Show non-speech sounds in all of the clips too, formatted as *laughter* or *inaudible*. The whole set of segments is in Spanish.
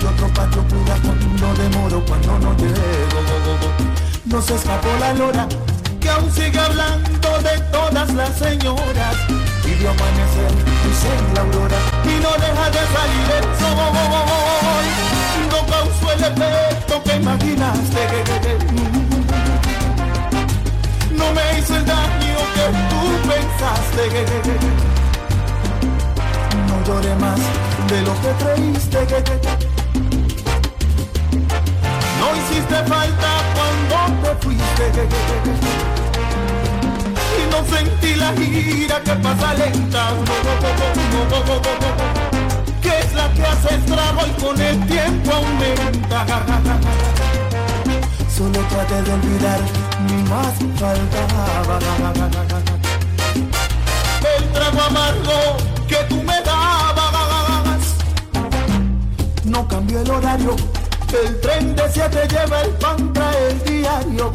y otro patio cura cuando demoro, cuando no llego. No se escapó la lora, que aún sigue hablando de todas las señoras. Y vio amanecer, dice la aurora, y no deja de salir el sol. No causó el efecto que imaginaste. No me hizo el daño que tú pensaste no lloré más de lo que creíste. No hiciste falta cuando te fuiste. Y no sentí la gira que pasa lenta. Que es la que hace estrago y con el tiempo aumenta. Solo traté de olvidar, ni más faltaba. El trago amargo que tú me dabas. No cambió el horario, el tren de siete lleva el pan, trae el diario.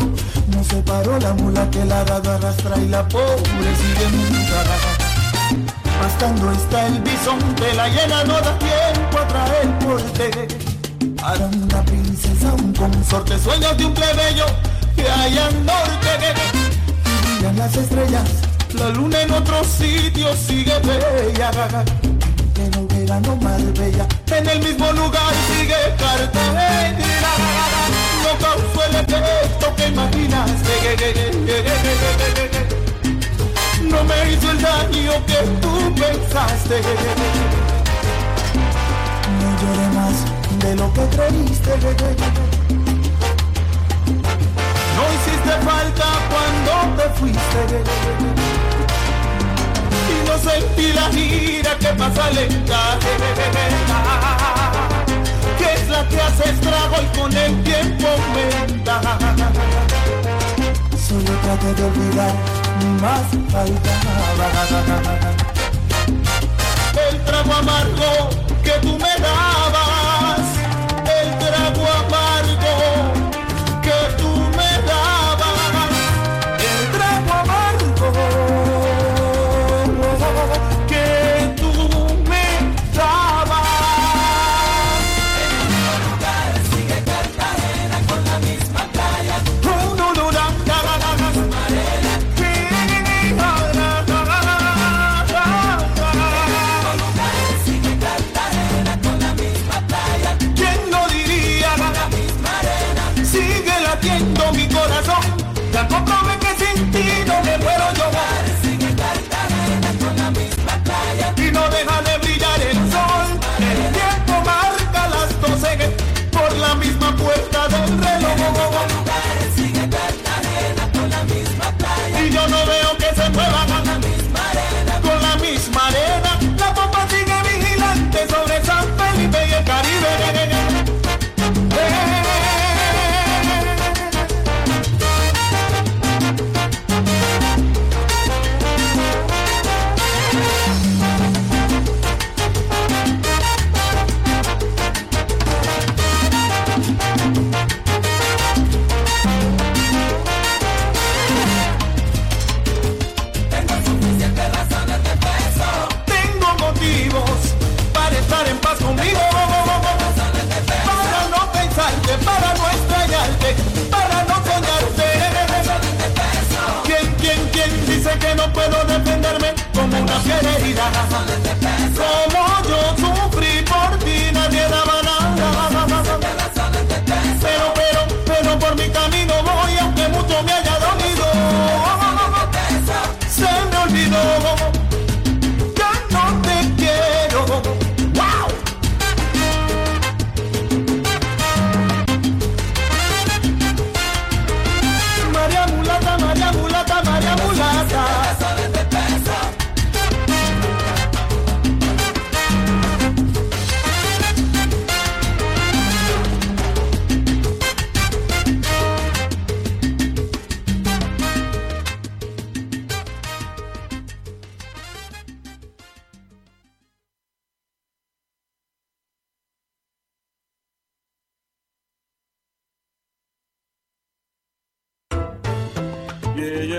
No se paró la mula que la dada arrastra y la pobre sigue muda. Bastando está el bisonte, la llena no da tiempo a traer porte. Para una princesa, un consorte, sueños de un plebeyo que hay al norte. Brillan las estrellas la luna en otro sitio sigue bella. Bella. En el mismo lugar sigue Cartagena. No causó el efecto que imaginaste. No me hizo el daño que tú pensaste. No lloré más de lo que creíste. No hiciste falta cuando te fuiste no sentí la gira que pasa lenta, que es la que hace estrago y con el tiempo aumenta. Solo traté de olvidar, más faltaba.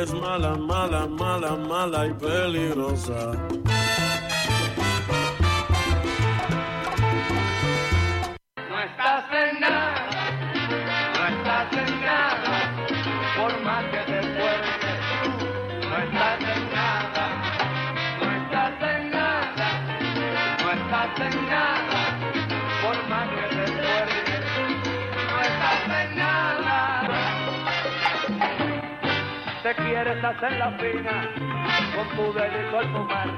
es mala, mala, mala, mala y peligrosa. No estás en nada. Quieres hacer la fina con tu delito al fumar.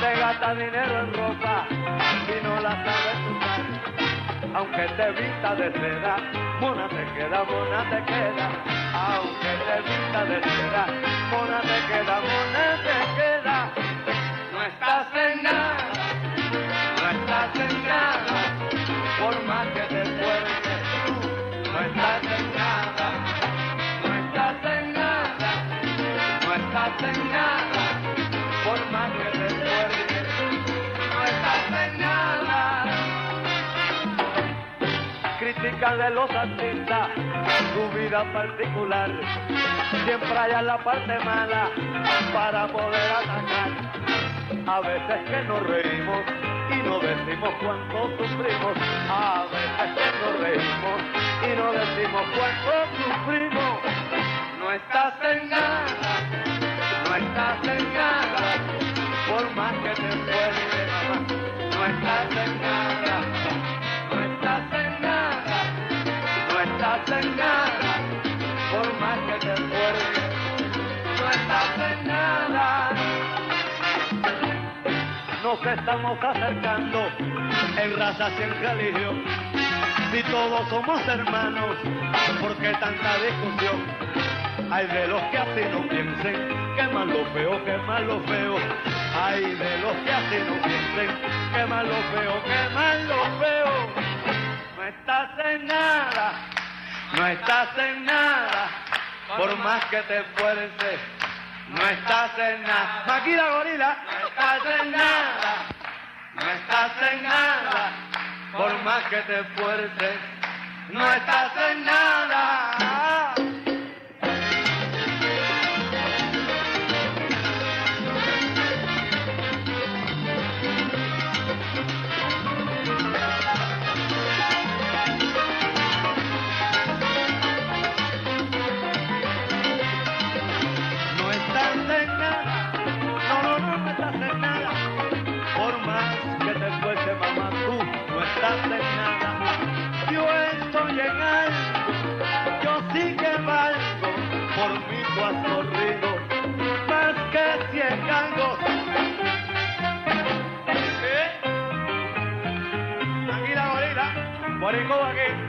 Te gasta dinero en ropa y no la sabes usar. Aunque te vista de seda, mona te queda, mona te queda. Aunque te vista de seda, mona te queda, mona te queda. De los artistas su vida particular, siempre hay la parte mala para poder atacar. A veces que nos reímos y no decimos cuánto sufrimos. A veces que nos reímos y no decimos cuánto sufrimos. No estás en nada, nos estamos acercando en razas y en religión. Si todos somos hermanos, ¿por qué tanta discusión? Hay de los que así no piensen, que lo feo, que lo feo. Hay de los que así no piensen, que lo feo, que lo feo. No estás en nada, no estás en nada, por más que te esfuerces no estás en nada. Maquila gorila, estás en nada. No estás en nada. Por más que te esfuerces, no estás en nada. Gorila, borico aquí.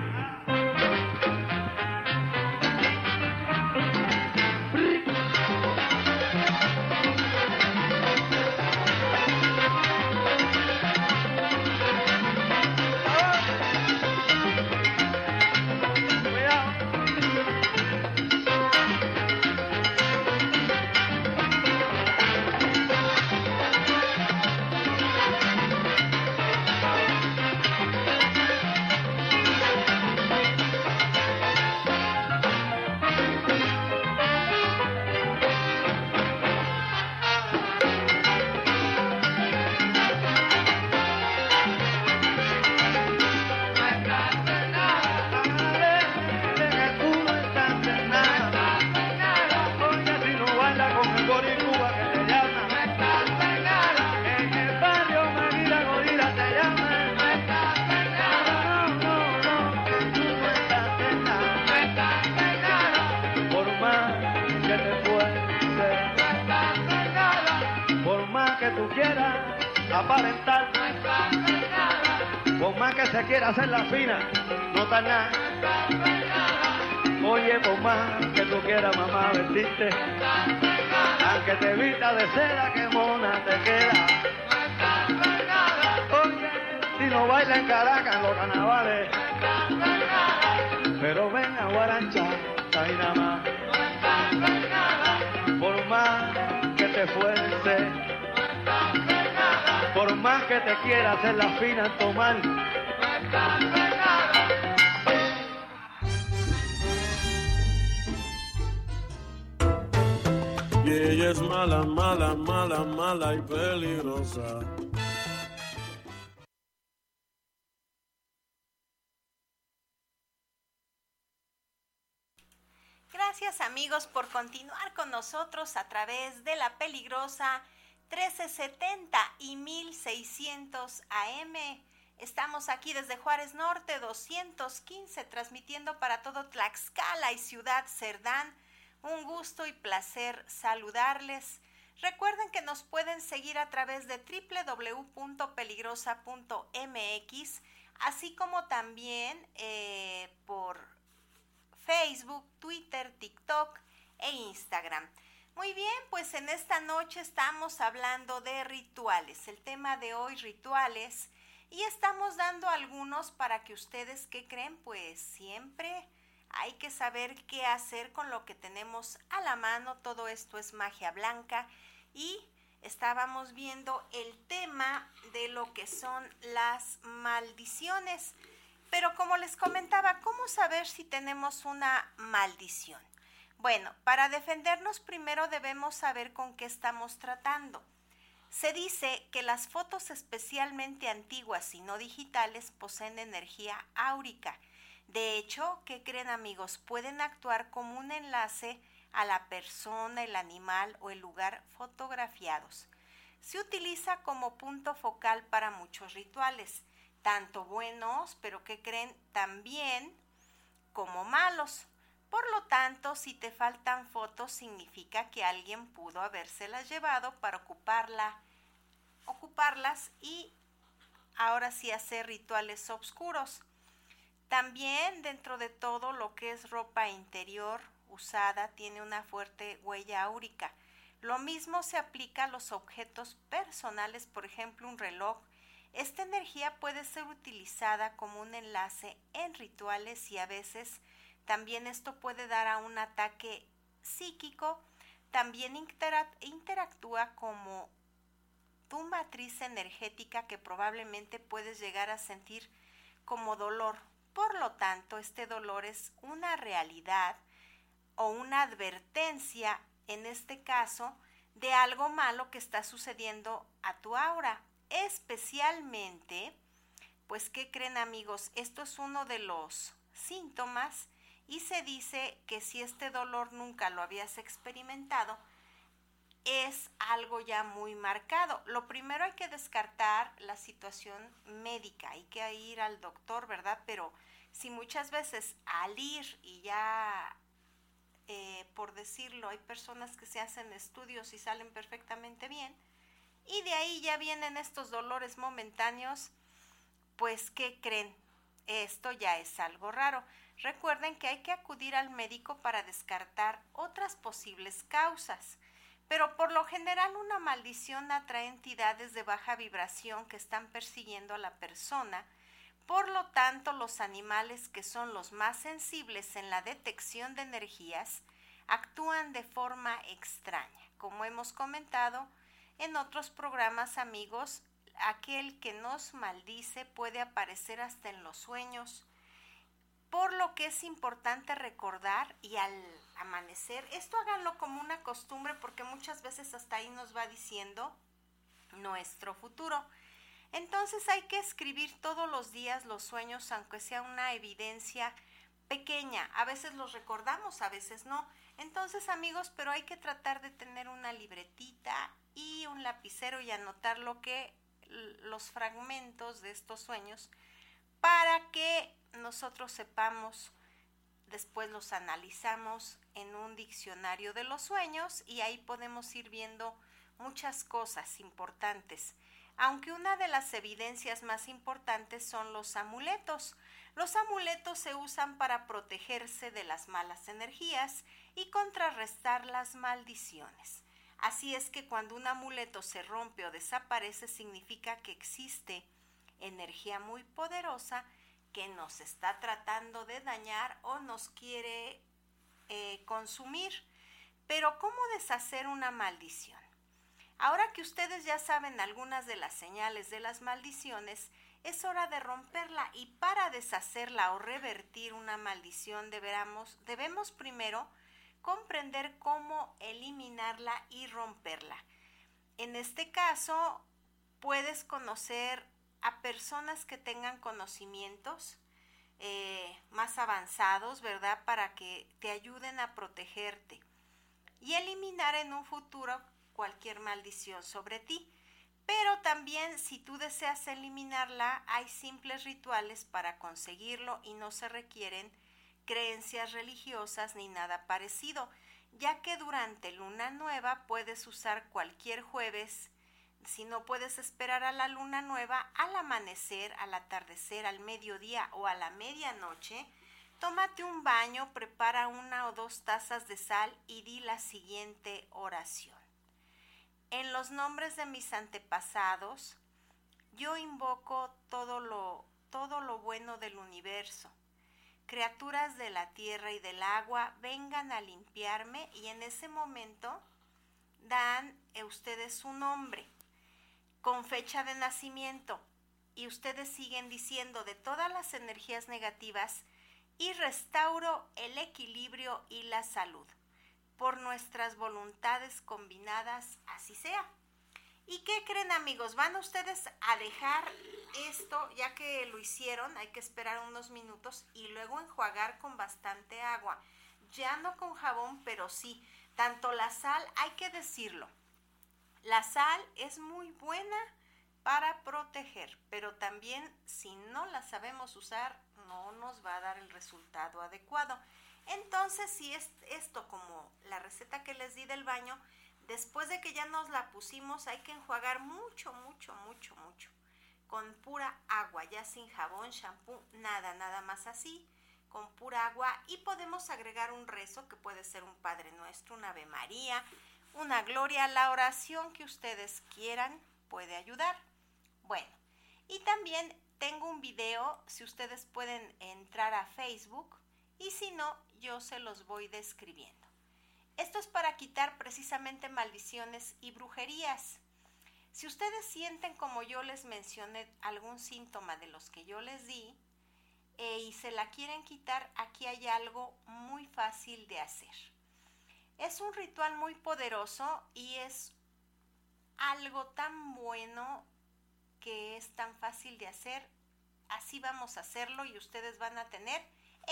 Aunque te vista de seda, que mona te queda. Oye, si no baila en Caracas en los carnavales, pero ven a Guarancha, ahí nada. Por más que te esfuerces, por más que te quiera hacer la fina tomar, Y ella es mala, mala, mala, mala y peligrosa. Gracias amigos por continuar con nosotros a través de la peligrosa 1370 y 1600 AM. Estamos aquí desde Juárez Norte 215 transmitiendo para todo Tlaxcala y Ciudad Cerdán. Un gusto y placer saludarles. Recuerden que nos pueden seguir a través de www.peligrosa.mx, así como también eh, por Facebook, Twitter, TikTok e Instagram. Muy bien, pues en esta noche estamos hablando de rituales. El tema de hoy, rituales. Y estamos dando algunos para que ustedes, ¿qué creen? Pues siempre hay que saber qué hacer con lo que tenemos a la mano. Todo esto es magia blanca. Y estábamos viendo el tema de lo que son las maldiciones. Pero como les comentaba, ¿cómo saber si tenemos una maldición? Bueno, para defendernos primero debemos saber con qué estamos tratando. Se dice que las fotos especialmente antiguas y no digitales poseen energía áurica. De hecho, ¿qué creen amigos? Pueden actuar como un enlace a la persona, el animal o el lugar fotografiados. Se utiliza como punto focal para muchos rituales, tanto buenos, pero que creen también como malos. Por lo tanto, si te faltan fotos, significa que alguien pudo habérselas llevado para ocuparla, ocuparlas y ahora sí hacer rituales oscuros. También dentro de todo lo que es ropa interior usada tiene una fuerte huella áurica. Lo mismo se aplica a los objetos personales, por ejemplo un reloj. Esta energía puede ser utilizada como un enlace en rituales y a veces también esto puede dar a un ataque psíquico. También interactúa como tu matriz energética que probablemente puedes llegar a sentir como dolor. Por lo tanto, este dolor es una realidad o una advertencia, en este caso, de algo malo que está sucediendo a tu aura. Especialmente, pues, ¿qué creen amigos? Esto es uno de los síntomas y se dice que si este dolor nunca lo habías experimentado, es algo ya muy marcado. Lo primero hay que descartar la situación médica, hay que ir al doctor, ¿verdad? Pero si muchas veces al ir y ya, eh, por decirlo, hay personas que se hacen estudios y salen perfectamente bien, y de ahí ya vienen estos dolores momentáneos, pues ¿qué creen? Esto ya es algo raro. Recuerden que hay que acudir al médico para descartar otras posibles causas. Pero por lo general una maldición atrae entidades de baja vibración que están persiguiendo a la persona. Por lo tanto, los animales que son los más sensibles en la detección de energías actúan de forma extraña. Como hemos comentado en otros programas amigos, aquel que nos maldice puede aparecer hasta en los sueños, por lo que es importante recordar y al amanecer, esto háganlo como una costumbre porque muchas veces hasta ahí nos va diciendo nuestro futuro. Entonces hay que escribir todos los días los sueños, aunque sea una evidencia pequeña. A veces los recordamos, a veces no. Entonces amigos, pero hay que tratar de tener una libretita y un lapicero y anotar lo que los fragmentos de estos sueños para que nosotros sepamos, después los analizamos en un diccionario de los sueños y ahí podemos ir viendo muchas cosas importantes. Aunque una de las evidencias más importantes son los amuletos. Los amuletos se usan para protegerse de las malas energías y contrarrestar las maldiciones. Así es que cuando un amuleto se rompe o desaparece significa que existe energía muy poderosa que nos está tratando de dañar o nos quiere eh, consumir. Pero ¿cómo deshacer una maldición? Ahora que ustedes ya saben algunas de las señales de las maldiciones, es hora de romperla y para deshacerla o revertir una maldición deberamos, debemos primero comprender cómo eliminarla y romperla. En este caso, puedes conocer a personas que tengan conocimientos eh, más avanzados, ¿verdad? Para que te ayuden a protegerte y eliminar en un futuro cualquier maldición sobre ti. Pero también si tú deseas eliminarla, hay simples rituales para conseguirlo y no se requieren creencias religiosas ni nada parecido. ya que durante luna nueva puedes usar cualquier jueves si no puedes esperar a la luna nueva, al amanecer, al atardecer, al mediodía o a la medianoche, tómate un baño, prepara una o dos tazas de sal y di la siguiente oración. En los nombres de mis antepasados, yo invoco todo lo, todo lo bueno del universo. Criaturas de la tierra y del agua, vengan a limpiarme y en ese momento dan ustedes su nombre con fecha de nacimiento y ustedes siguen diciendo de todas las energías negativas y restauro el equilibrio y la salud. Por nuestras voluntades combinadas, así sea. ¿Y qué creen amigos? Van ustedes a dejar esto, ya que lo hicieron, hay que esperar unos minutos y luego enjuagar con bastante agua. Ya no con jabón, pero sí. Tanto la sal, hay que decirlo, la sal es muy buena para proteger, pero también si no la sabemos usar no nos va a dar el resultado adecuado. Entonces, si es esto como la receta que les di del baño, después de que ya nos la pusimos hay que enjuagar mucho, mucho, mucho, mucho. Con pura agua, ya sin jabón, shampoo, nada, nada más así, con pura agua y podemos agregar un rezo que puede ser un Padre Nuestro, una Ave María, una gloria, la oración que ustedes quieran puede ayudar. Bueno, y también tengo un video, si ustedes pueden entrar a Facebook y si no, yo se los voy describiendo. Esto es para quitar precisamente maldiciones y brujerías. Si ustedes sienten como yo les mencioné algún síntoma de los que yo les di eh, y se la quieren quitar, aquí hay algo muy fácil de hacer. Es un ritual muy poderoso y es algo tan bueno que es tan fácil de hacer. Así vamos a hacerlo y ustedes van a tener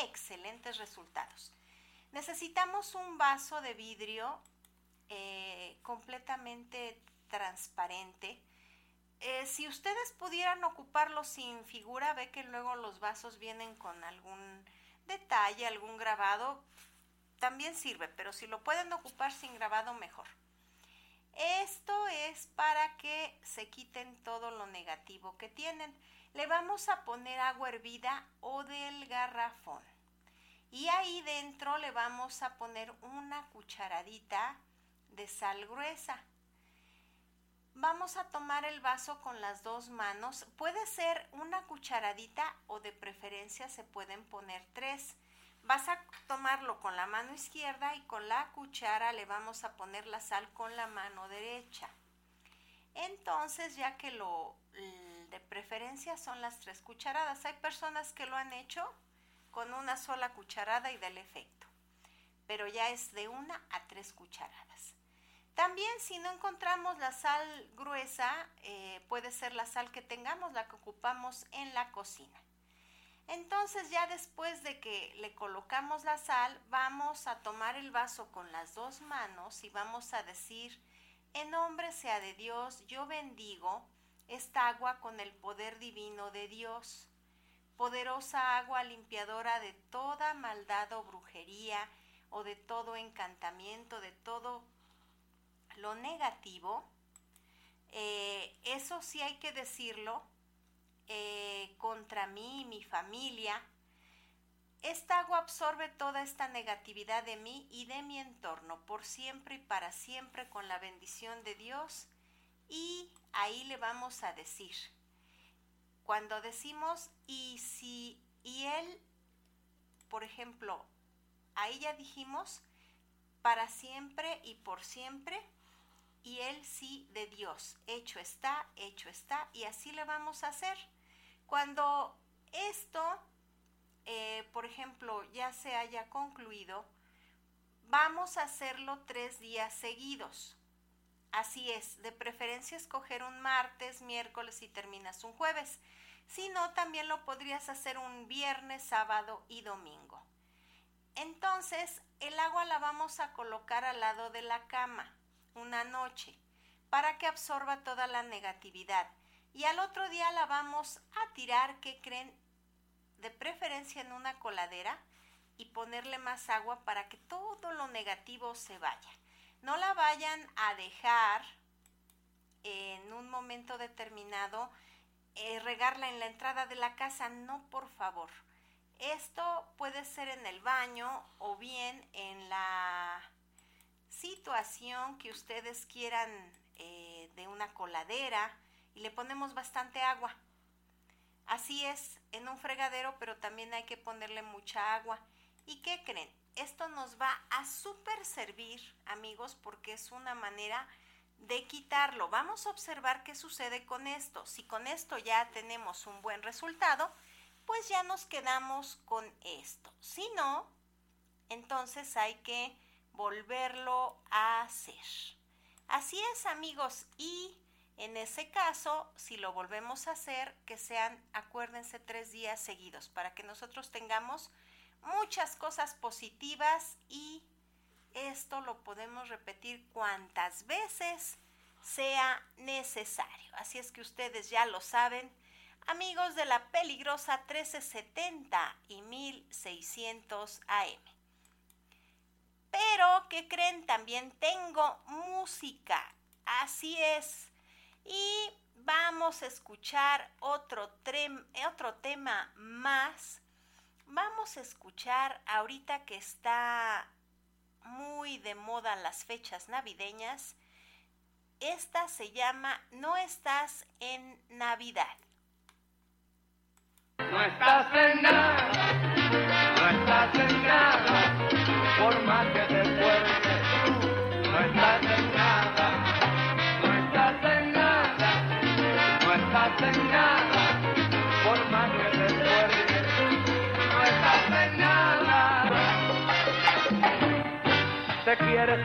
excelentes resultados. Necesitamos un vaso de vidrio eh, completamente transparente. Eh, si ustedes pudieran ocuparlo sin figura, ve que luego los vasos vienen con algún detalle, algún grabado, también sirve, pero si lo pueden ocupar sin grabado, mejor. Esto es para que se quiten todo lo negativo que tienen. Le vamos a poner agua hervida o del garrafón. Y ahí dentro le vamos a poner una cucharadita de sal gruesa. Vamos a tomar el vaso con las dos manos. Puede ser una cucharadita o de preferencia se pueden poner tres Vas a tomarlo con la mano izquierda y con la cuchara le vamos a poner la sal con la mano derecha. Entonces, ya que lo de preferencia son las tres cucharadas, hay personas que lo han hecho con una sola cucharada y del efecto, pero ya es de una a tres cucharadas. También si no encontramos la sal gruesa, eh, puede ser la sal que tengamos, la que ocupamos en la cocina. Entonces ya después de que le colocamos la sal, vamos a tomar el vaso con las dos manos y vamos a decir, en nombre sea de Dios, yo bendigo esta agua con el poder divino de Dios, poderosa agua limpiadora de toda maldad o brujería o de todo encantamiento, de todo lo negativo. Eh, eso sí hay que decirlo, eh, contra mí y mi familia. Esta agua absorbe toda esta negatividad de mí y de mi entorno por siempre y para siempre con la bendición de Dios. Y ahí le vamos a decir, cuando decimos y si y él, por ejemplo, ahí ya dijimos para siempre y por siempre, y él sí de Dios. Hecho está, hecho está, y así le vamos a hacer. Cuando esto, eh, por ejemplo, ya se haya concluido, vamos a hacerlo tres días seguidos. Así es, de preferencia escoger un martes, miércoles y terminas un jueves. Si no, también lo podrías hacer un viernes, sábado y domingo. Entonces, el agua la vamos a colocar al lado de la cama una noche para que absorba toda la negatividad y al otro día la vamos a tirar, ¿qué creen? De preferencia en una coladera, y ponerle más agua para que todo lo negativo se vaya. No la vayan a dejar en un momento determinado eh, regarla en la entrada de la casa, no por favor. Esto puede ser en el baño o bien en la situación que ustedes quieran eh, de una coladera y le ponemos bastante agua. Así es, en un fregadero, pero también hay que ponerle mucha agua. ¿Y qué creen? Esto nos va a super servir, amigos, porque es una manera de quitarlo. Vamos a observar qué sucede con esto. Si con esto ya tenemos un buen resultado, pues ya nos quedamos con esto. Si no, entonces hay que volverlo a hacer. Así es, amigos, y en ese caso, si lo volvemos a hacer, que sean, acuérdense, tres días seguidos, para que nosotros tengamos muchas cosas positivas y esto lo podemos repetir cuantas veces sea necesario. Así es que ustedes ya lo saben, amigos de la peligrosa 1370 y 1600 AM. Pero, ¿qué creen? También tengo música. Así es. Y vamos a escuchar otro, otro tema más. Vamos a escuchar ahorita que está muy de moda las fechas navideñas. Esta se llama No estás en Navidad. No estás en nada, no estás en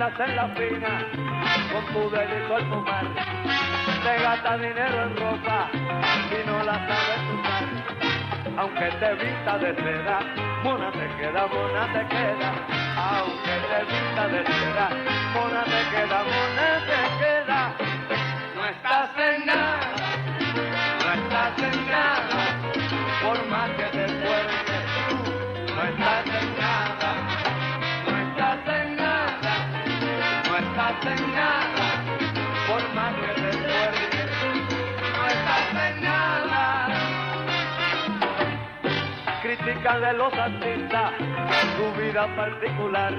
Quieres hacer la fina con tu delito al fumar, te gasta dinero en ropa y no la sabes usar. Aunque te vista de seda, mona te queda, mona te queda, aunque te vista de seda, mona te queda, mona te queda, no estás en nada, de los artistas su vida particular.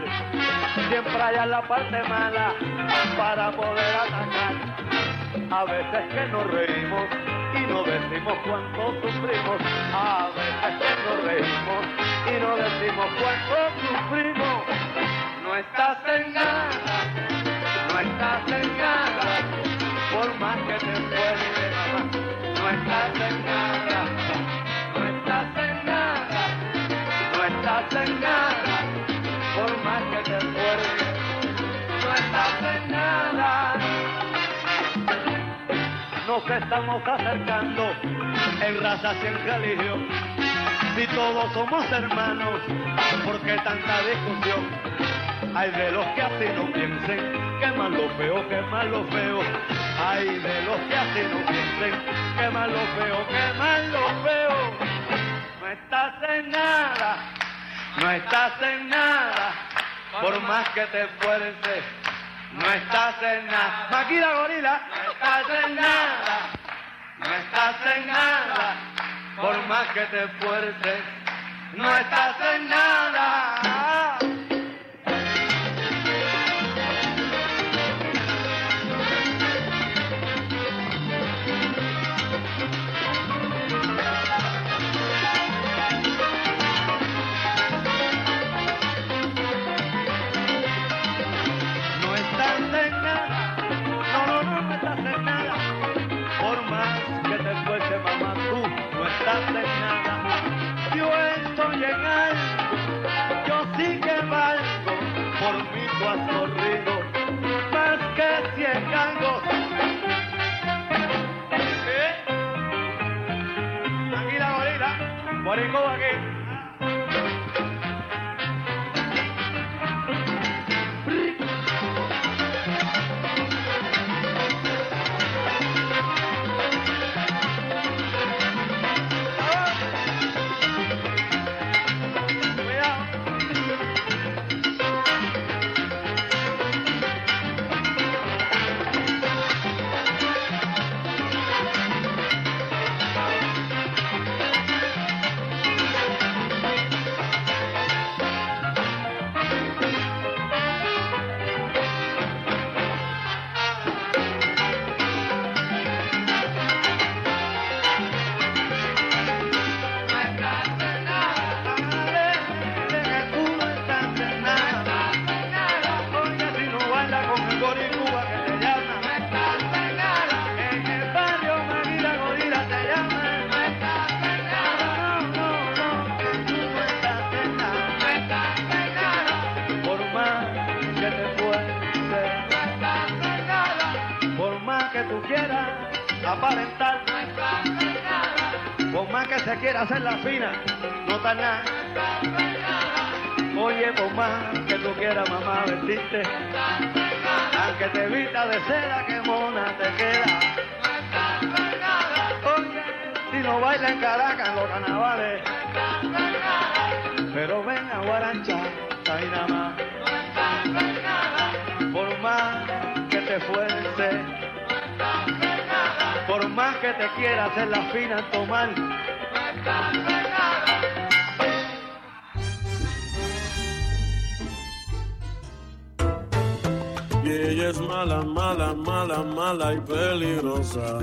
Siempre hay la parte mala para poder atacar. A veces que nos reímos y no decimos cuánto sufrimos. A veces que nos reímos y no decimos cuánto sufrimos. No estás en nada, Nos estamos acercando en razas y en religión. Si todos somos hermanos, ¿por qué tanta discusión? Hay de los que así no piensen, que más lo feo, que más lo feo. Hay de los que así no piensen, que más lo feo, que más lo feo. No estás en nada, no estás en nada, por más que te esfuerces, no estás en nada. Maquila gorila, no estás en nada, no estás en nada, por más que te esfuerces, no estás en nada. tomar. Y ella es mala, mala, mala, mala y peligrosa.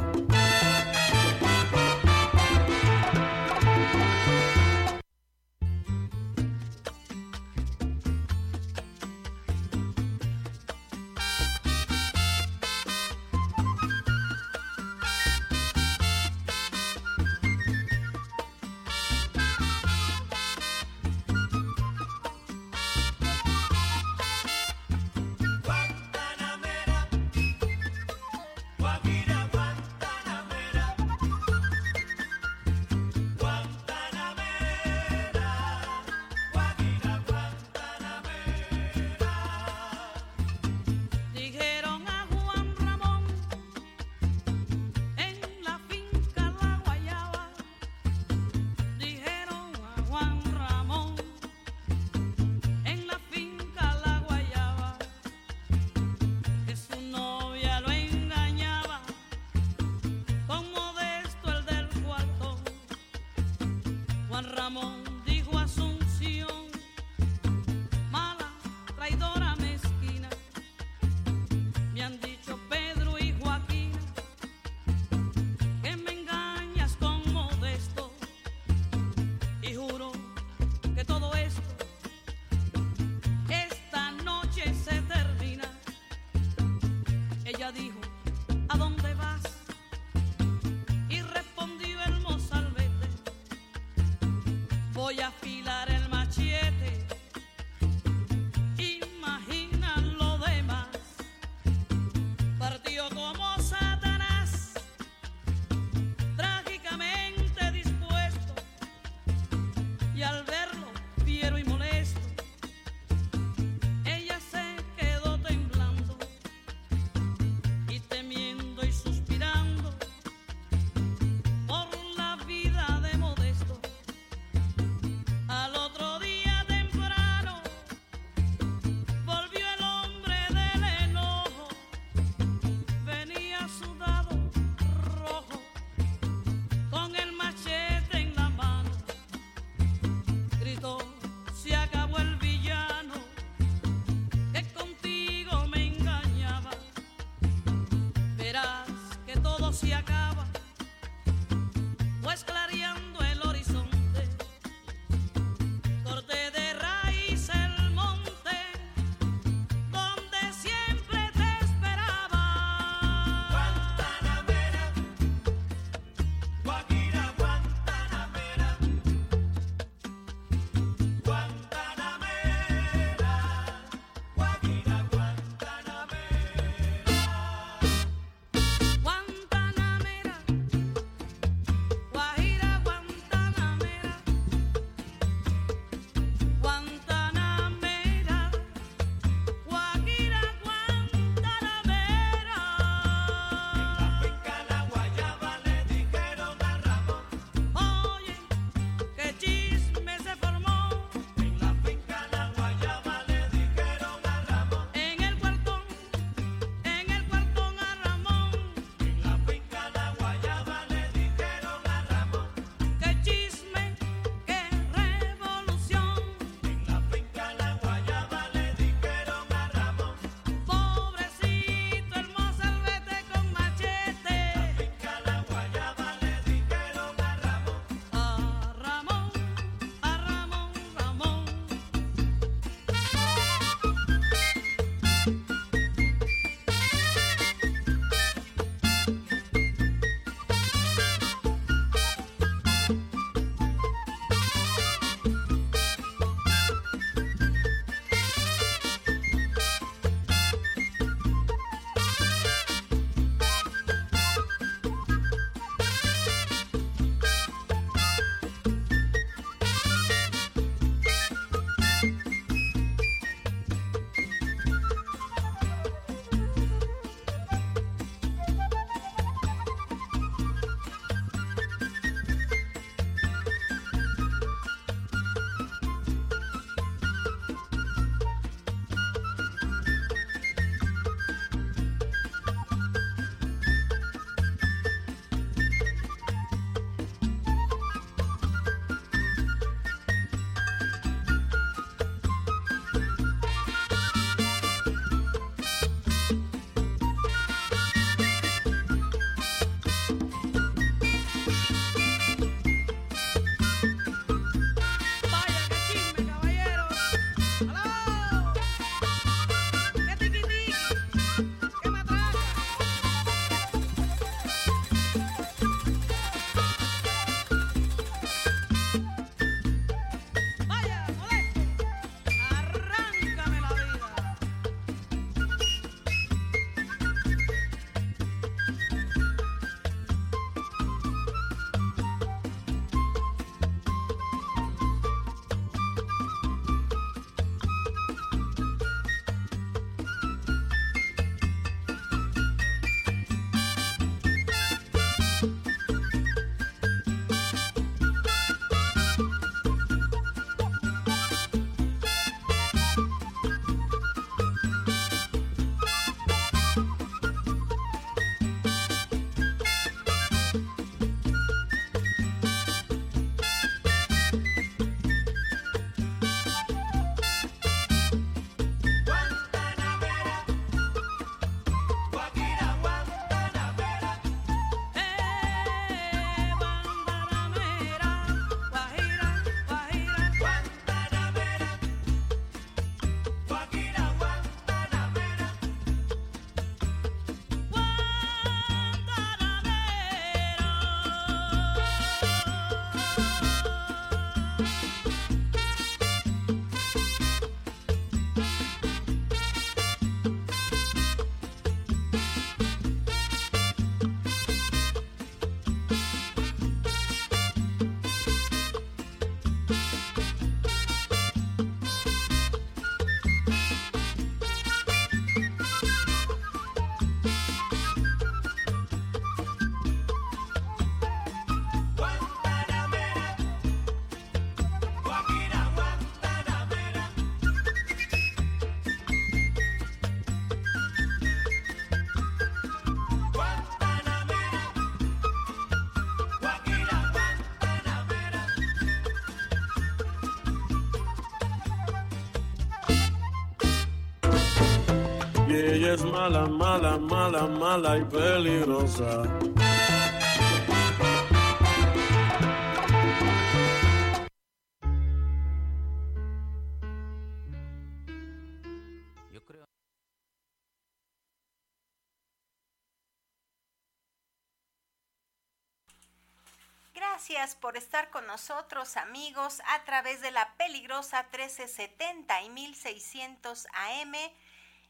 Ella es mala, mala, mala, mala y peligrosa. Gracias por estar con nosotros, amigos, a través de la peligrosa 1370 y 1600 AM.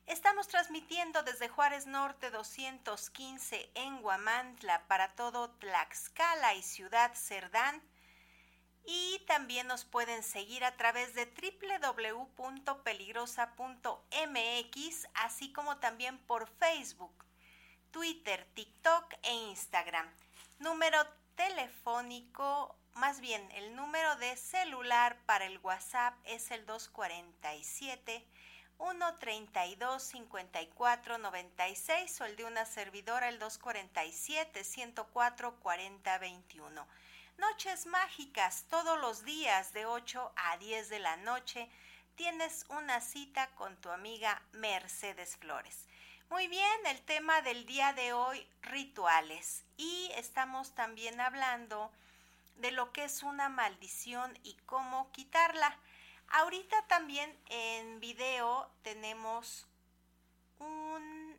Estamos transmitiendo desde Juárez Norte 215 en Guamantla para todo Tlaxcala y Ciudad Cerdán. Y también nos pueden seguir a través de www.peligrosa.mx, así como también por Facebook, Twitter, TikTok e Instagram. Número telefónico, más bien el número de celular para el WhatsApp es el 247 132 54 96 o el de una servidora el 247 104 40 21. Noches mágicas todos los días de 8 a 10 de la noche tienes una cita con tu amiga Mercedes Flores. Muy bien, el tema del día de hoy, rituales. Y estamos también hablando de lo que es una maldición y cómo quitarla. Ahorita también en video tenemos un,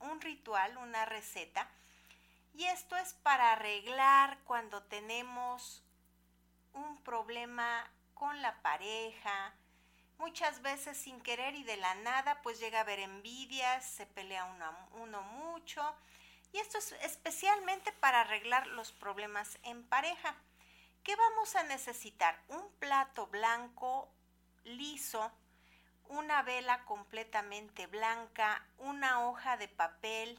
un ritual, una receta. Y esto es para arreglar cuando tenemos un problema con la pareja, muchas veces sin querer y de la nada, pues llega a haber envidias, se pelea uno, uno mucho. Y esto es especialmente para arreglar los problemas en pareja. ¿Qué vamos a necesitar? Un plato blanco, liso, una vela completamente blanca, una hoja de papel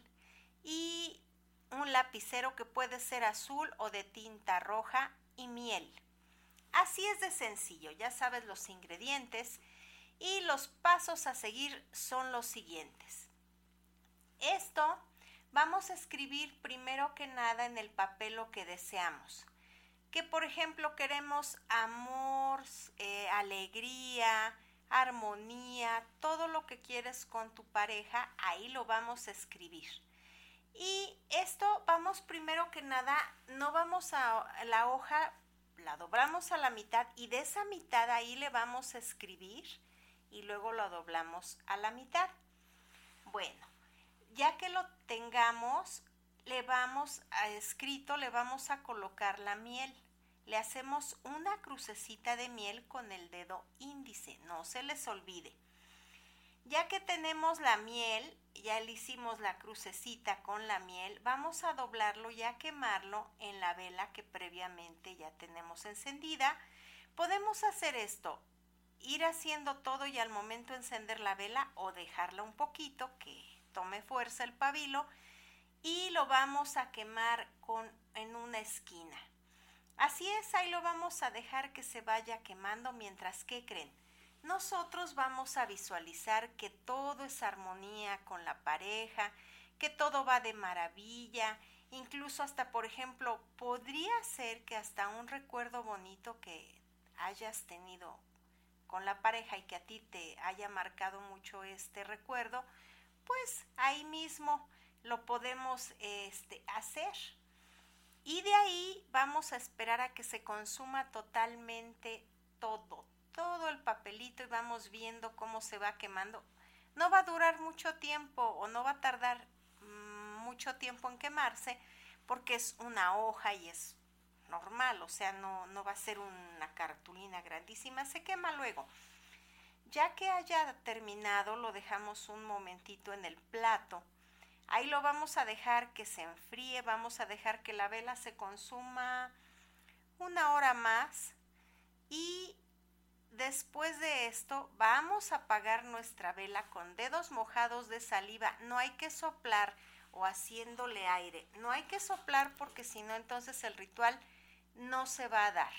y un lapicero que puede ser azul o de tinta roja y miel. Así es de sencillo, ya sabes los ingredientes y los pasos a seguir son los siguientes. Esto vamos a escribir primero que nada en el papel lo que deseamos. Que por ejemplo queremos amor, eh, alegría, armonía, todo lo que quieres con tu pareja, ahí lo vamos a escribir. Y esto vamos primero que nada, no vamos a la hoja la doblamos a la mitad y de esa mitad ahí le vamos a escribir y luego lo doblamos a la mitad. Bueno, ya que lo tengamos, le vamos a escrito, le vamos a colocar la miel. Le hacemos una crucecita de miel con el dedo índice, no se les olvide. Ya que tenemos la miel, ya le hicimos la crucecita con la miel, vamos a doblarlo y a quemarlo en la vela que previamente ya tenemos encendida. Podemos hacer esto, ir haciendo todo y al momento encender la vela o dejarla un poquito que tome fuerza el pabilo y lo vamos a quemar con, en una esquina. Así es, ahí lo vamos a dejar que se vaya quemando mientras que creen nosotros vamos a visualizar que todo es armonía con la pareja, que todo va de maravilla, incluso hasta, por ejemplo, podría ser que hasta un recuerdo bonito que hayas tenido con la pareja y que a ti te haya marcado mucho este recuerdo, pues ahí mismo lo podemos este, hacer. Y de ahí vamos a esperar a que se consuma totalmente todo, todo el papelito y vamos viendo cómo se va quemando. No va a durar mucho tiempo o no va a tardar mucho tiempo en quemarse porque es una hoja y es normal, o sea, no, no va a ser una cartulina grandísima, se quema luego. Ya que haya terminado, lo dejamos un momentito en el plato. Ahí lo vamos a dejar que se enfríe, vamos a dejar que la vela se consuma una hora más y Después de esto, vamos a apagar nuestra vela con dedos mojados de saliva. No hay que soplar o haciéndole aire. No hay que soplar porque si no, entonces el ritual no se va a dar.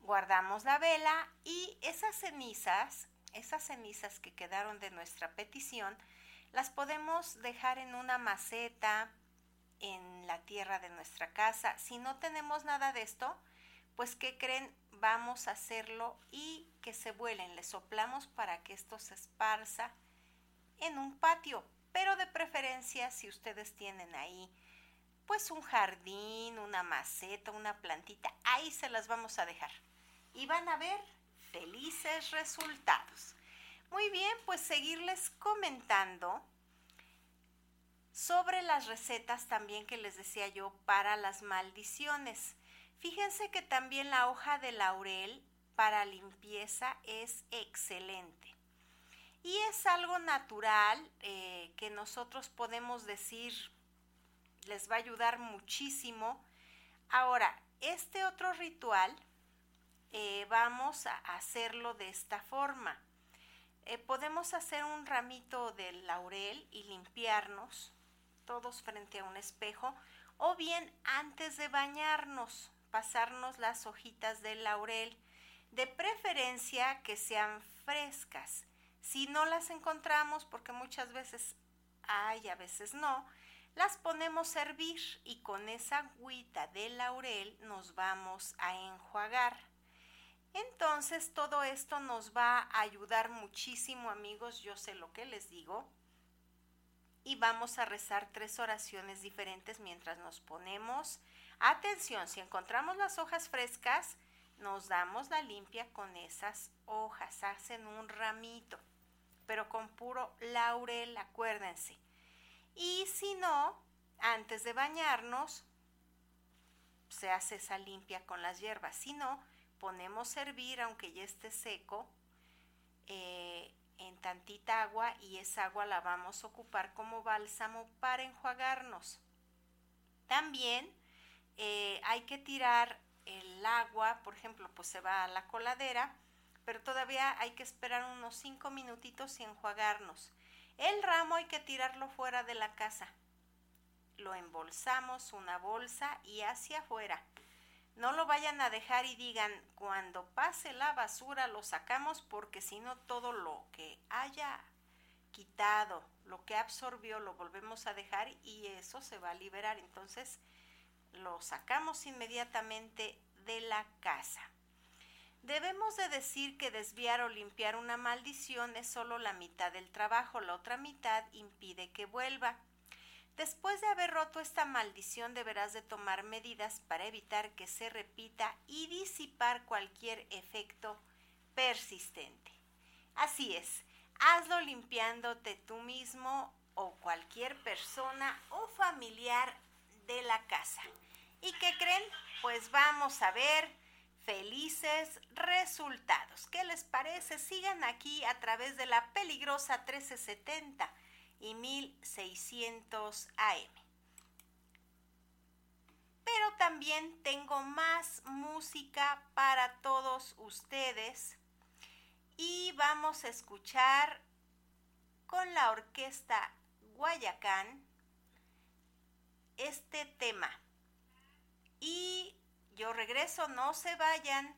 Guardamos la vela y esas cenizas, esas cenizas que quedaron de nuestra petición, las podemos dejar en una maceta, en la tierra de nuestra casa. Si no tenemos nada de esto, pues ¿qué creen? vamos a hacerlo y que se vuelen. Le soplamos para que esto se esparza en un patio, pero de preferencia si ustedes tienen ahí pues un jardín, una maceta, una plantita, ahí se las vamos a dejar. Y van a ver felices resultados. Muy bien, pues seguirles comentando sobre las recetas también que les decía yo para las maldiciones. Fíjense que también la hoja de laurel para limpieza es excelente. Y es algo natural eh, que nosotros podemos decir les va a ayudar muchísimo. Ahora, este otro ritual eh, vamos a hacerlo de esta forma. Eh, podemos hacer un ramito de laurel y limpiarnos todos frente a un espejo o bien antes de bañarnos pasarnos las hojitas de laurel de preferencia que sean frescas si no las encontramos porque muchas veces hay a veces no las ponemos a hervir y con esa agüita de laurel nos vamos a enjuagar. Entonces todo esto nos va a ayudar muchísimo amigos, yo sé lo que les digo. Y vamos a rezar tres oraciones diferentes mientras nos ponemos. Atención, si encontramos las hojas frescas, nos damos la limpia con esas hojas, hacen un ramito, pero con puro laurel, acuérdense. Y si no, antes de bañarnos, se hace esa limpia con las hierbas. Si no, ponemos a hervir, aunque ya esté seco, eh, en tantita agua y esa agua la vamos a ocupar como bálsamo para enjuagarnos. También eh, hay que tirar el agua, por ejemplo, pues se va a la coladera, pero todavía hay que esperar unos 5 minutitos y enjuagarnos. El ramo hay que tirarlo fuera de la casa. Lo embolsamos una bolsa y hacia afuera. No lo vayan a dejar y digan, cuando pase la basura lo sacamos porque si no todo lo que haya quitado, lo que absorbió, lo volvemos a dejar y eso se va a liberar. Entonces lo sacamos inmediatamente de la casa. Debemos de decir que desviar o limpiar una maldición es solo la mitad del trabajo, la otra mitad impide que vuelva. Después de haber roto esta maldición deberás de tomar medidas para evitar que se repita y disipar cualquier efecto persistente. Así es, hazlo limpiándote tú mismo o cualquier persona o familiar de la casa. ¿Y qué creen? Pues vamos a ver felices resultados. ¿Qué les parece? Sigan aquí a través de la peligrosa 1370 y 1600 AM. Pero también tengo más música para todos ustedes y vamos a escuchar con la orquesta Guayacán este tema. Y yo regreso, no se vayan.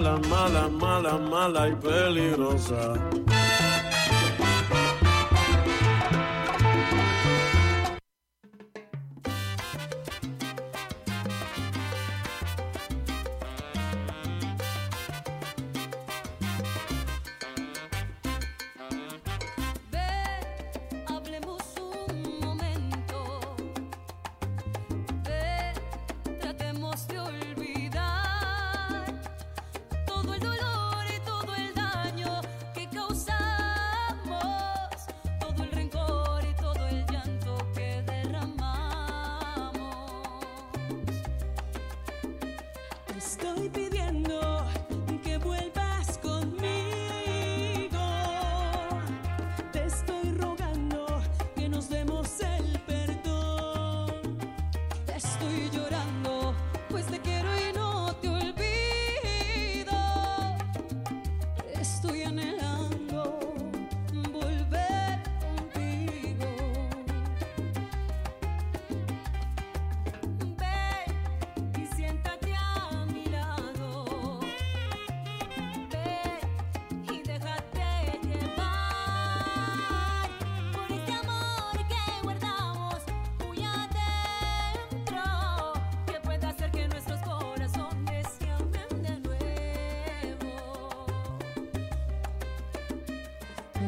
Mala, mala, mala, mala y peligrosa.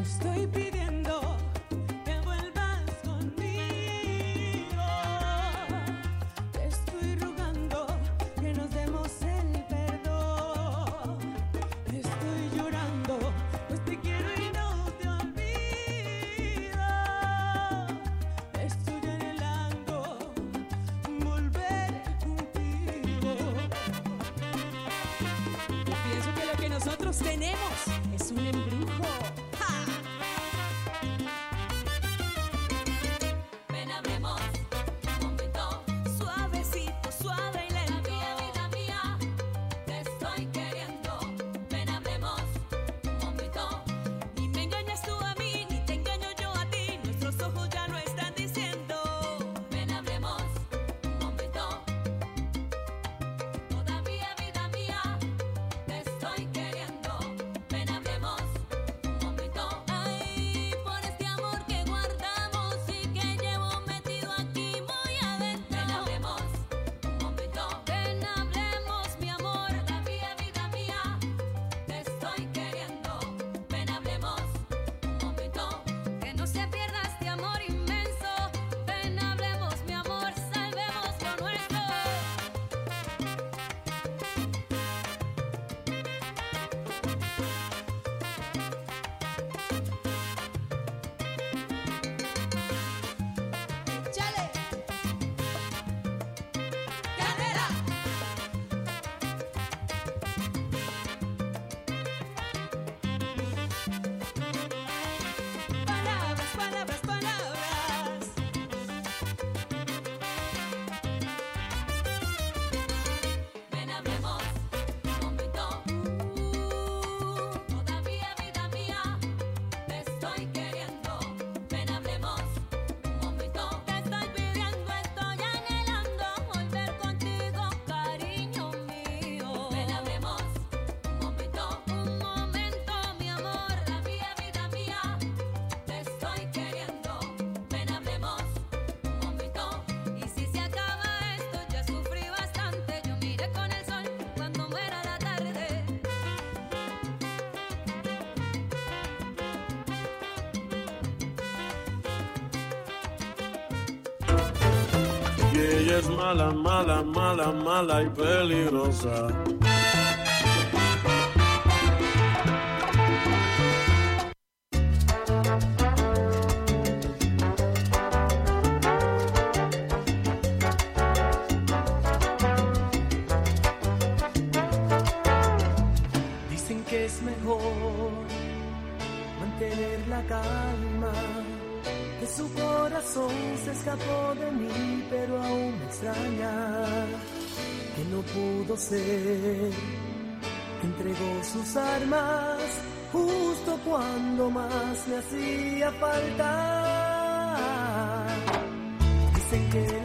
Tenemos es ella es mala, mala, mala, mala y peligrosa. más justo cuando más me hacía falta. Dicen que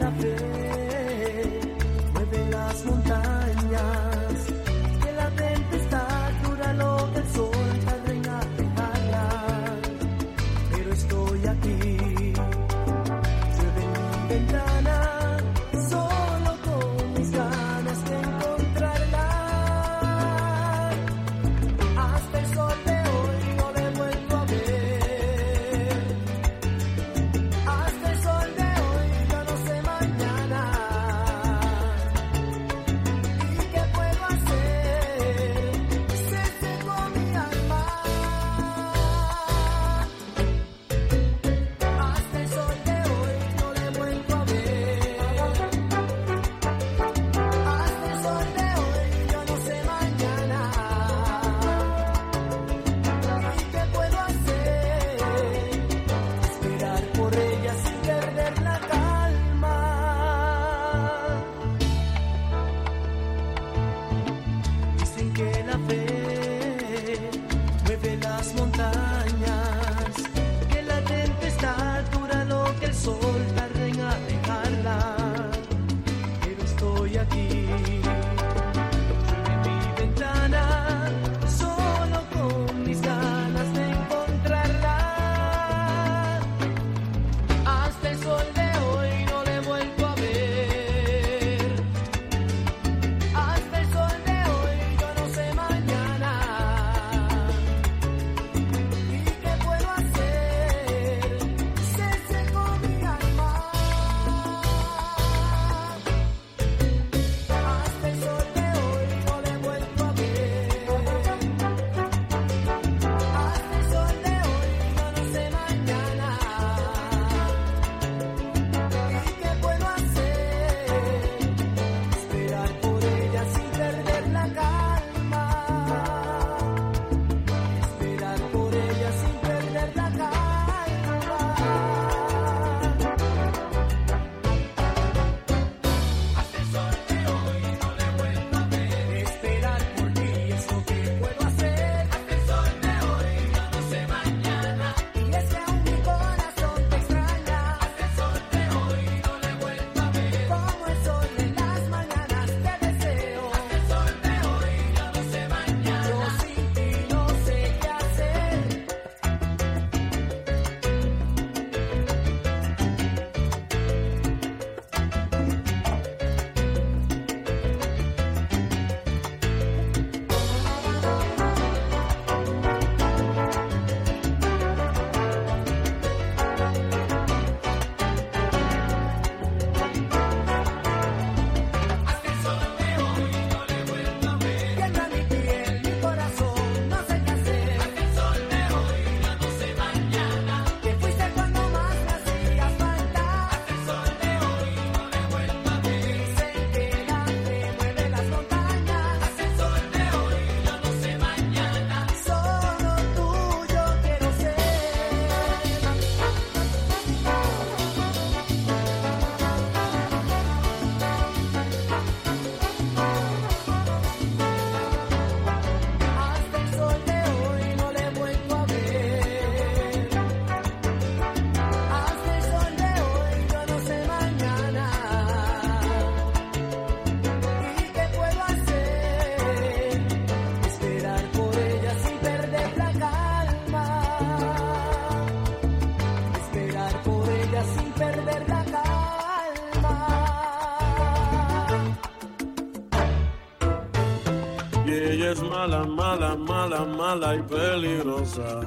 mala, mala, mala y peligrosa.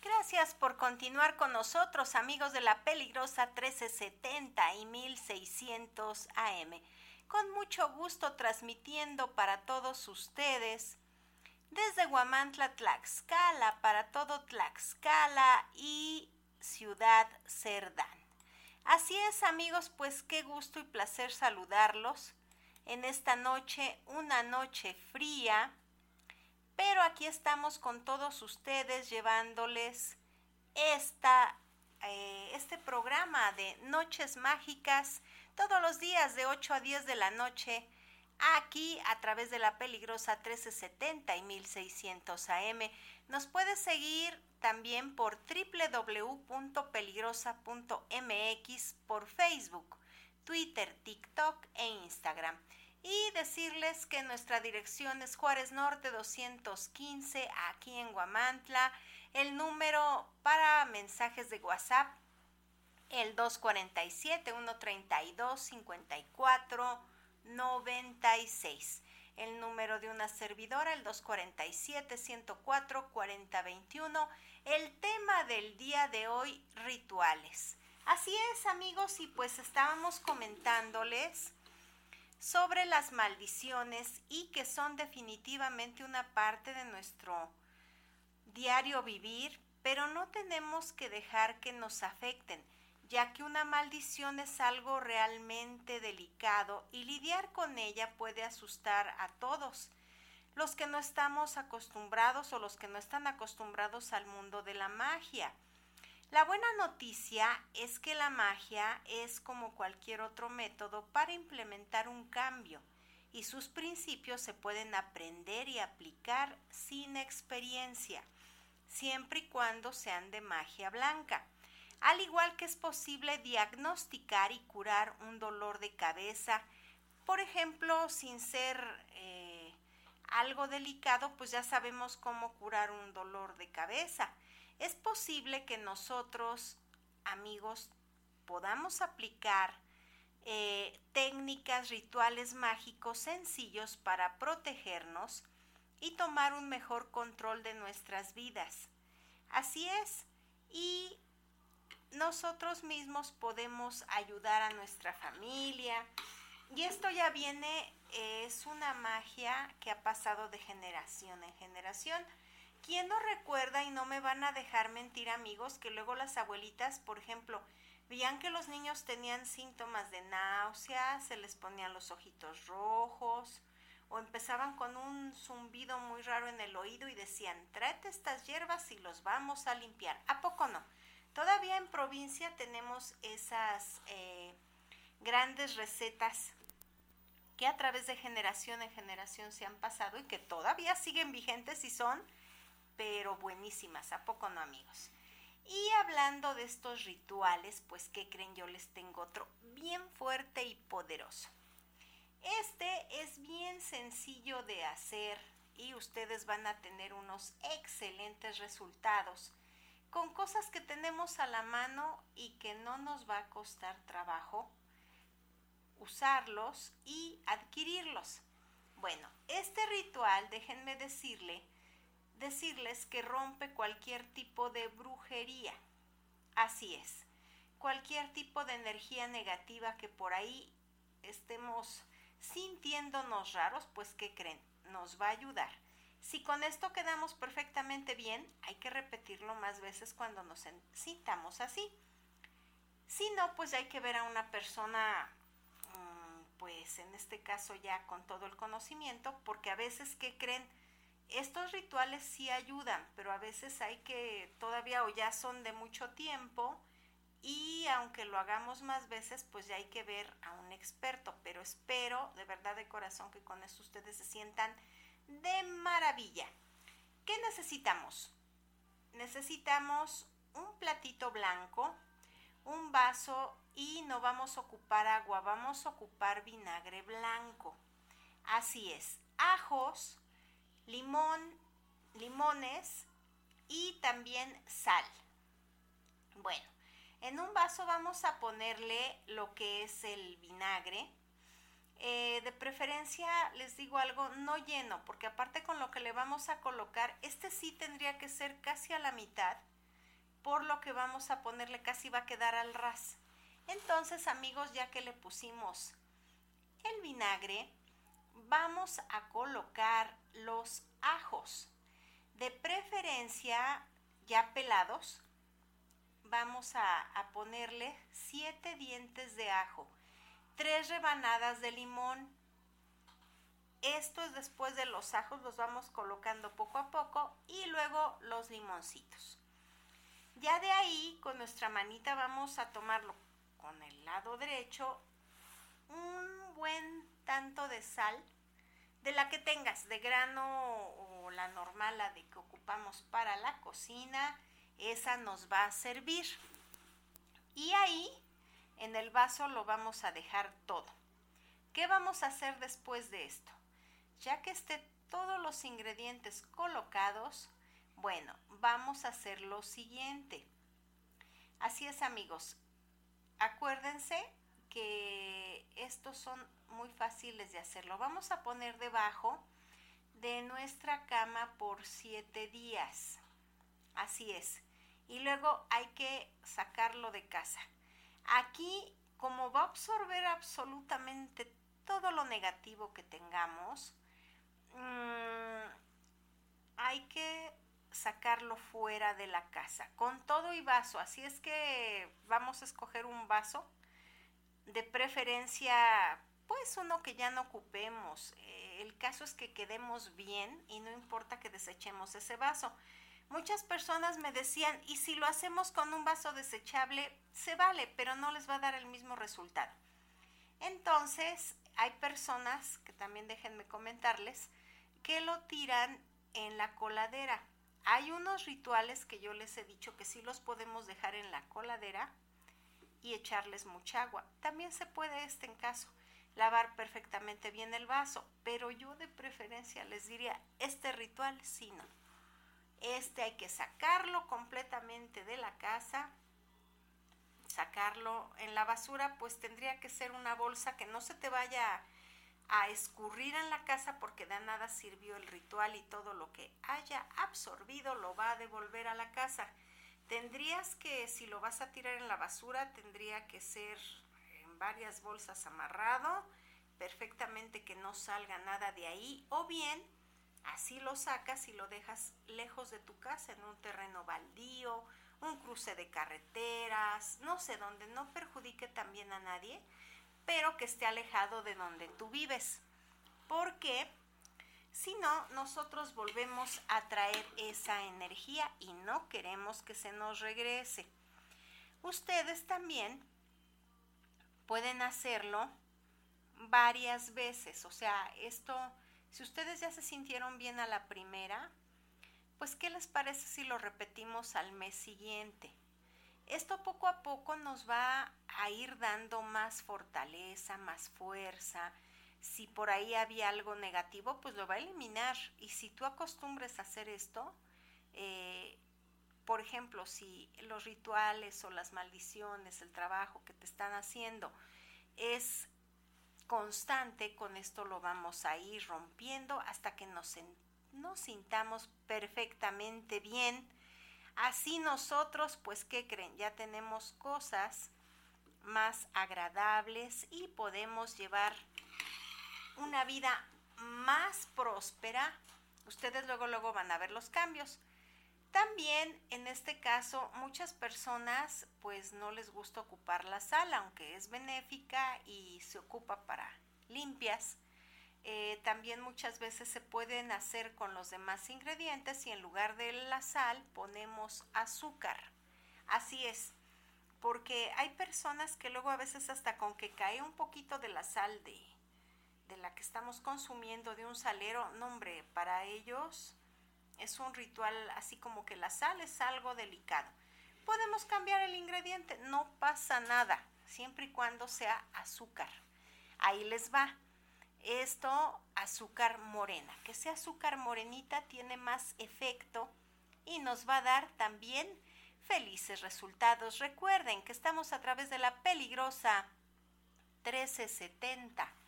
Gracias por continuar con nosotros, amigos de la peligrosa 1370 y 1600 AM. Con mucho gusto transmitiendo para todos ustedes desde Guamantla, Tlaxcala, para todo Tlaxcala y Ciudad Cerdán. Así es, amigos, pues qué gusto y placer saludarlos en esta noche, una noche fría, pero aquí estamos con todos ustedes llevándoles esta, eh, este programa de Noches Mágicas todos los días de 8 a 10 de la noche aquí a través de la peligrosa 1370 y 1600 AM. Nos puede seguir también por www.peligrosa.mx por Facebook, Twitter, TikTok e Instagram y decirles que nuestra dirección es Juárez Norte 215 aquí en Guamantla. El número para mensajes de WhatsApp, el 247 132 54 96. El número de una servidora, el 247 104 4021. El tema del día de hoy, rituales. Así es, amigos, y pues estábamos comentándoles sobre las maldiciones y que son definitivamente una parte de nuestro diario vivir, pero no tenemos que dejar que nos afecten, ya que una maldición es algo realmente delicado y lidiar con ella puede asustar a todos, los que no estamos acostumbrados o los que no están acostumbrados al mundo de la magia. La buena noticia es que la magia es como cualquier otro método para implementar un cambio y sus principios se pueden aprender y aplicar sin experiencia, siempre y cuando sean de magia blanca. Al igual que es posible diagnosticar y curar un dolor de cabeza, por ejemplo, sin ser eh, algo delicado, pues ya sabemos cómo curar un dolor de cabeza es posible que nosotros, amigos, podamos aplicar eh, técnicas, rituales mágicos sencillos para protegernos y tomar un mejor control de nuestras vidas. Así es, y nosotros mismos podemos ayudar a nuestra familia. Y esto ya viene, es una magia que ha pasado de generación en generación. ¿Quién no recuerda y no me van a dejar mentir amigos que luego las abuelitas, por ejemplo, veían que los niños tenían síntomas de náusea, se les ponían los ojitos rojos o empezaban con un zumbido muy raro en el oído y decían, tráete estas hierbas y los vamos a limpiar. ¿A poco no? Todavía en provincia tenemos esas eh, grandes recetas que a través de generación en generación se han pasado y que todavía siguen vigentes y son pero buenísimas, ¿a poco no amigos? Y hablando de estos rituales, pues ¿qué creen? Yo les tengo otro bien fuerte y poderoso. Este es bien sencillo de hacer y ustedes van a tener unos excelentes resultados con cosas que tenemos a la mano y que no nos va a costar trabajo usarlos y adquirirlos. Bueno, este ritual, déjenme decirle, decirles que rompe cualquier tipo de brujería. Así es, cualquier tipo de energía negativa que por ahí estemos sintiéndonos raros, pues ¿qué creen? Nos va a ayudar. Si con esto quedamos perfectamente bien, hay que repetirlo más veces cuando nos sintamos así. Si no, pues hay que ver a una persona, mm, pues en este caso ya con todo el conocimiento, porque a veces, ¿qué creen? estos rituales sí ayudan, pero a veces hay que todavía o ya son de mucho tiempo y aunque lo hagamos más veces, pues ya hay que ver a un experto, pero espero de verdad de corazón que con esto ustedes se sientan de maravilla. ¿Qué necesitamos? Necesitamos un platito blanco, un vaso y no vamos a ocupar agua, vamos a ocupar vinagre blanco. Así es, ajos, limón, limones y también sal. Bueno, en un vaso vamos a ponerle lo que es el vinagre. Eh, de preferencia les digo algo no lleno, porque aparte con lo que le vamos a colocar, este sí tendría que ser casi a la mitad por lo que vamos a ponerle casi va a quedar al ras. Entonces amigos, ya que le pusimos el vinagre, vamos a colocar los ajos. De preferencia ya pelados, vamos a, a ponerle 7 dientes de ajo, 3 rebanadas de limón. Esto es después de los ajos, los vamos colocando poco a poco y luego los limoncitos. Ya de ahí, con nuestra manita vamos a tomarlo con el lado derecho, un buen tanto de sal, de la que tengas, de grano o la normal, la de que ocupamos para la cocina, esa nos va a servir. Y ahí, en el vaso, lo vamos a dejar todo. ¿Qué vamos a hacer después de esto? Ya que esté todos los ingredientes colocados, bueno, vamos a hacer lo siguiente. Así es amigos, acuérdense que estos son muy fáciles de hacerlo. Vamos a poner debajo de nuestra cama por siete días. Así es. Y luego hay que sacarlo de casa. Aquí, como va a absorber absolutamente todo lo negativo que tengamos, mmm, hay que sacarlo fuera de la casa, con todo y vaso. Así es que vamos a escoger un vaso, de preferencia, pues uno que ya no ocupemos. Eh, el caso es que quedemos bien y no importa que desechemos ese vaso. Muchas personas me decían, y si lo hacemos con un vaso desechable, se vale, pero no les va a dar el mismo resultado. Entonces, hay personas, que también déjenme comentarles, que lo tiran en la coladera. Hay unos rituales que yo les he dicho que sí los podemos dejar en la coladera y echarles mucha agua. También se puede este en caso lavar perfectamente bien el vaso, pero yo de preferencia les diría, este ritual sí no. Este hay que sacarlo completamente de la casa, sacarlo en la basura, pues tendría que ser una bolsa que no se te vaya a escurrir en la casa porque de nada sirvió el ritual y todo lo que haya absorbido lo va a devolver a la casa. Tendrías que, si lo vas a tirar en la basura, tendría que ser en varias bolsas amarrado, perfectamente que no salga nada de ahí, o bien así lo sacas y lo dejas lejos de tu casa, en un terreno baldío, un cruce de carreteras, no sé, donde no perjudique también a nadie pero que esté alejado de donde tú vives. Porque si no, nosotros volvemos a traer esa energía y no queremos que se nos regrese. Ustedes también pueden hacerlo varias veces. O sea, esto, si ustedes ya se sintieron bien a la primera, pues ¿qué les parece si lo repetimos al mes siguiente? Esto poco a poco nos va a ir dando más fortaleza, más fuerza. Si por ahí había algo negativo, pues lo va a eliminar. Y si tú acostumbres a hacer esto, eh, por ejemplo, si los rituales o las maldiciones, el trabajo que te están haciendo es constante, con esto lo vamos a ir rompiendo hasta que nos, nos sintamos perfectamente bien Así nosotros, pues, ¿qué creen? Ya tenemos cosas más agradables y podemos llevar una vida más próspera. Ustedes luego, luego van a ver los cambios. También en este caso muchas personas pues no les gusta ocupar la sala, aunque es benéfica y se ocupa para limpias. Eh, también muchas veces se pueden hacer con los demás ingredientes y en lugar de la sal ponemos azúcar. Así es, porque hay personas que luego a veces hasta con que cae un poquito de la sal de, de la que estamos consumiendo de un salero, no hombre, para ellos es un ritual así como que la sal es algo delicado. Podemos cambiar el ingrediente, no pasa nada, siempre y cuando sea azúcar. Ahí les va esto azúcar morena. Que sea azúcar morenita tiene más efecto y nos va a dar también felices resultados. Recuerden que estamos a través de la peligrosa 1370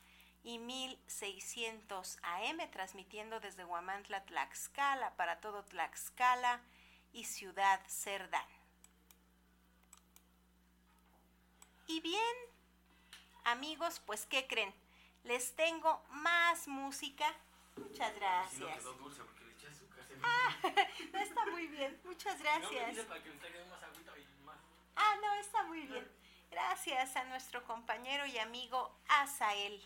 y 1600 AM transmitiendo desde Huamantla, Tlaxcala para todo Tlaxcala y Ciudad Cerdán. Y bien, amigos, pues ¿qué creen? Les tengo más música. Muchas gracias. Ah, *laughs* no está muy bien. Muchas gracias. Ah, no, está muy bien. Gracias a nuestro compañero y amigo Asael,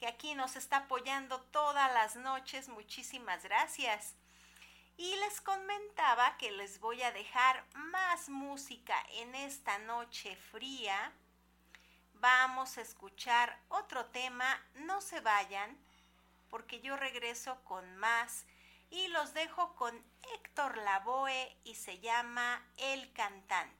que aquí nos está apoyando todas las noches. Muchísimas gracias. Y les comentaba que les voy a dejar más música en esta noche fría. Vamos a escuchar otro tema. No se vayan, porque yo regreso con más. Y los dejo con Héctor Lavoe y se llama El Cantante.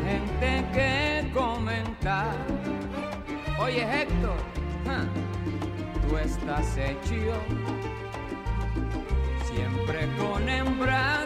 Gente que comenta. Oye Héctor, ja, tú estás hecho siempre con hembras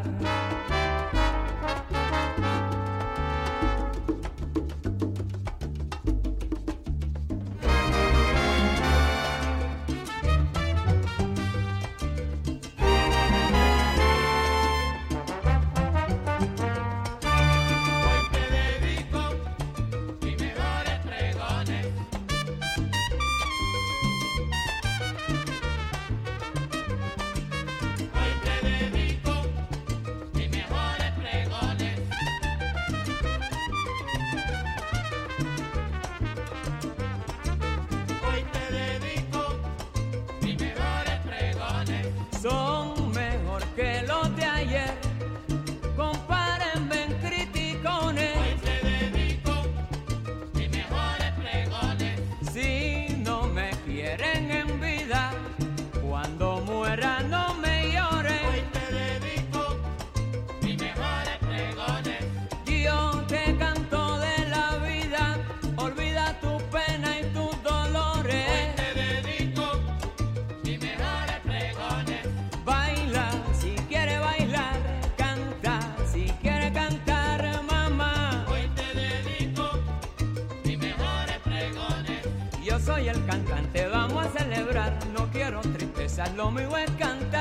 El cantante,